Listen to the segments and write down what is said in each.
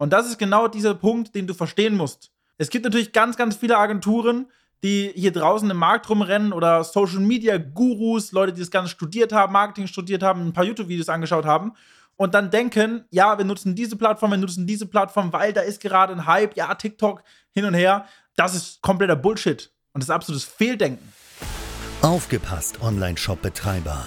Und das ist genau dieser Punkt, den du verstehen musst. Es gibt natürlich ganz, ganz viele Agenturen, die hier draußen im Markt rumrennen oder Social Media Gurus, Leute, die das Ganze studiert haben, Marketing studiert haben, ein paar YouTube-Videos angeschaut haben und dann denken, ja, wir nutzen diese Plattform, wir nutzen diese Plattform, weil da ist gerade ein Hype, ja, TikTok hin und her. Das ist kompletter Bullshit und das ist absolutes Fehldenken. Aufgepasst, Online-Shop-Betreiber.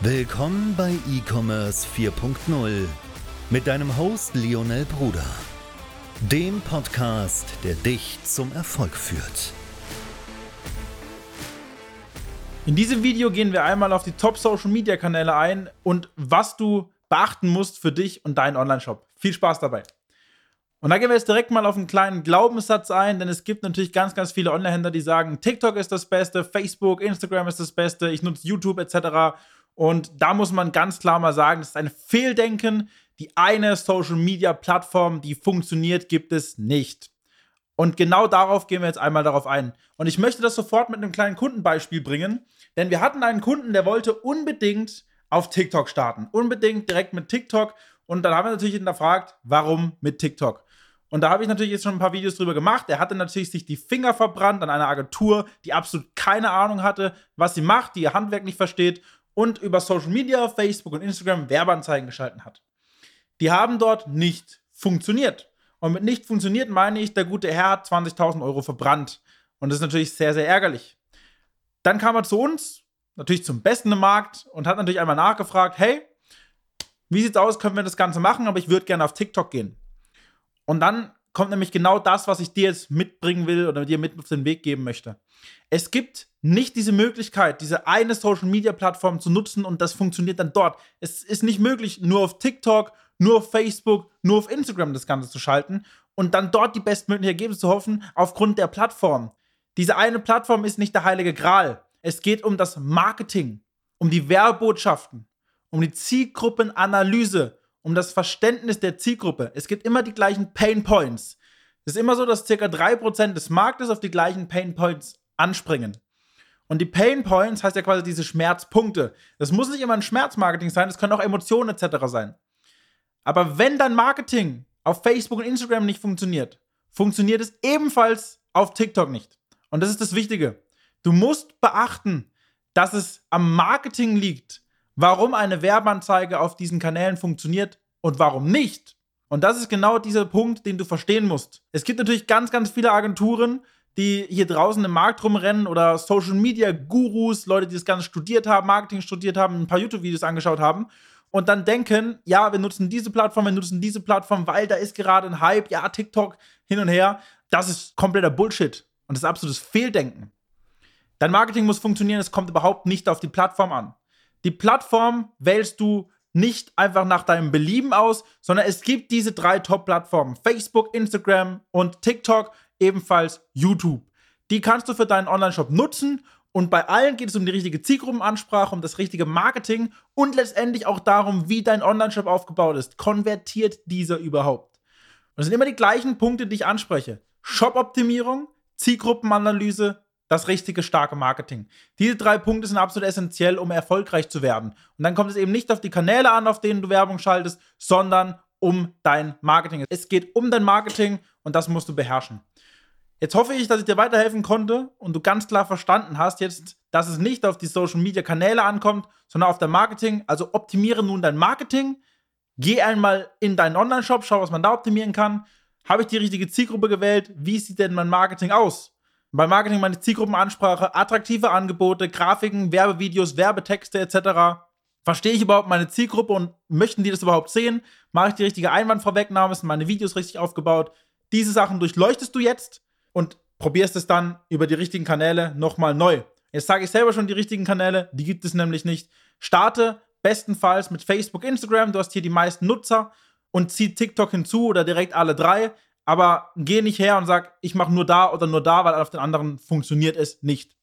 Willkommen bei E-Commerce 4.0 mit deinem Host Lionel Bruder, dem Podcast, der dich zum Erfolg führt. In diesem Video gehen wir einmal auf die Top Social Media Kanäle ein und was du beachten musst für dich und deinen Online-Shop. Viel Spaß dabei. Und da gehen wir jetzt direkt mal auf einen kleinen Glaubenssatz ein, denn es gibt natürlich ganz, ganz viele Online-Händler, die sagen, TikTok ist das Beste, Facebook, Instagram ist das Beste, ich nutze YouTube etc. Und da muss man ganz klar mal sagen, das ist ein Fehldenken. Die eine Social-Media-Plattform, die funktioniert, gibt es nicht. Und genau darauf gehen wir jetzt einmal darauf ein. Und ich möchte das sofort mit einem kleinen Kundenbeispiel bringen, denn wir hatten einen Kunden, der wollte unbedingt auf TikTok starten. Unbedingt direkt mit TikTok. Und dann haben wir natürlich hinterfragt, warum mit TikTok? Und da habe ich natürlich jetzt schon ein paar Videos drüber gemacht. Er hatte natürlich sich die Finger verbrannt an einer Agentur, die absolut keine Ahnung hatte, was sie macht, die ihr Handwerk nicht versteht und über Social Media, Facebook und Instagram Werbeanzeigen geschalten hat. Die haben dort nicht funktioniert. Und mit nicht funktioniert meine ich, der gute Herr hat 20.000 Euro verbrannt. Und das ist natürlich sehr, sehr ärgerlich. Dann kam er zu uns, natürlich zum Besten im Markt, und hat natürlich einmal nachgefragt: Hey, wie sieht's aus? Können wir das Ganze machen? Aber ich würde gerne auf TikTok gehen. Und dann kommt nämlich genau das, was ich dir jetzt mitbringen will oder dir mit auf den Weg geben möchte. Es gibt nicht diese Möglichkeit, diese eine Social Media Plattform zu nutzen und das funktioniert dann dort. Es ist nicht möglich, nur auf TikTok nur auf Facebook, nur auf Instagram das Ganze zu schalten und dann dort die bestmöglichen Ergebnisse zu hoffen, aufgrund der Plattform. Diese eine Plattform ist nicht der heilige Gral. Es geht um das Marketing, um die Werbotschaften, um die Zielgruppenanalyse, um das Verständnis der Zielgruppe. Es gibt immer die gleichen Pain Points. Es ist immer so, dass ca. 3% des Marktes auf die gleichen Pain Points anspringen. Und die Pain Points heißt ja quasi diese Schmerzpunkte. Das muss nicht immer ein Schmerzmarketing sein, es können auch Emotionen etc. sein. Aber wenn dein Marketing auf Facebook und Instagram nicht funktioniert, funktioniert es ebenfalls auf TikTok nicht. Und das ist das Wichtige. Du musst beachten, dass es am Marketing liegt, warum eine Werbeanzeige auf diesen Kanälen funktioniert und warum nicht. Und das ist genau dieser Punkt, den du verstehen musst. Es gibt natürlich ganz, ganz viele Agenturen, die hier draußen im Markt rumrennen oder Social Media Gurus, Leute, die das Ganze studiert haben, Marketing studiert haben, ein paar YouTube-Videos angeschaut haben und dann denken, ja, wir nutzen diese Plattform, wir nutzen diese Plattform, weil da ist gerade ein Hype, ja, TikTok hin und her. Das ist kompletter Bullshit und das ist absolutes Fehldenken. Dein Marketing muss funktionieren, es kommt überhaupt nicht auf die Plattform an. Die Plattform wählst du nicht einfach nach deinem Belieben aus, sondern es gibt diese drei Top-Plattformen: Facebook, Instagram und TikTok, ebenfalls YouTube. Die kannst du für deinen Online-Shop nutzen und bei allen geht es um die richtige Zielgruppenansprache, um das richtige Marketing und letztendlich auch darum, wie dein Online-Shop aufgebaut ist. Konvertiert dieser überhaupt? Und das sind immer die gleichen Punkte, die ich anspreche. Shop-Optimierung, Zielgruppenanalyse, das richtige starke Marketing. Diese drei Punkte sind absolut essentiell, um erfolgreich zu werden. Und dann kommt es eben nicht auf die Kanäle an, auf denen du Werbung schaltest, sondern um dein Marketing. Es geht um dein Marketing und das musst du beherrschen. Jetzt hoffe ich, dass ich dir weiterhelfen konnte und du ganz klar verstanden hast jetzt, dass es nicht auf die Social Media Kanäle ankommt, sondern auf dein Marketing. Also optimiere nun dein Marketing. Geh einmal in deinen Online-Shop, schau, was man da optimieren kann. Habe ich die richtige Zielgruppe gewählt? Wie sieht denn mein Marketing aus? Bei Marketing meine Zielgruppenansprache, attraktive Angebote, Grafiken, Werbevideos, Werbetexte etc. Verstehe ich überhaupt meine Zielgruppe und möchten die das überhaupt sehen? Mache ich die richtige Einwandvorwegnahme? Sind meine Videos richtig aufgebaut? Diese Sachen durchleuchtest du jetzt und probierst es dann über die richtigen Kanäle nochmal neu. Jetzt sage ich selber schon die richtigen Kanäle, die gibt es nämlich nicht. Starte bestenfalls mit Facebook, Instagram, du hast hier die meisten Nutzer und zieh TikTok hinzu oder direkt alle drei. Aber geh nicht her und sag, ich mache nur da oder nur da, weil auf den anderen funktioniert es nicht.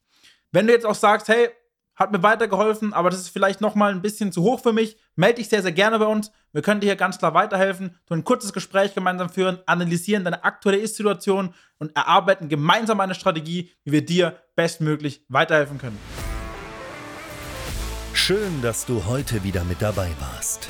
Wenn du jetzt auch sagst, hey, hat mir weitergeholfen, aber das ist vielleicht nochmal ein bisschen zu hoch für mich, melde dich sehr, sehr gerne bei uns. Wir können dir hier ganz klar weiterhelfen, du ein kurzes Gespräch gemeinsam führen, analysieren deine aktuelle Ist-Situation und erarbeiten gemeinsam eine Strategie, wie wir dir bestmöglich weiterhelfen können. Schön, dass du heute wieder mit dabei warst.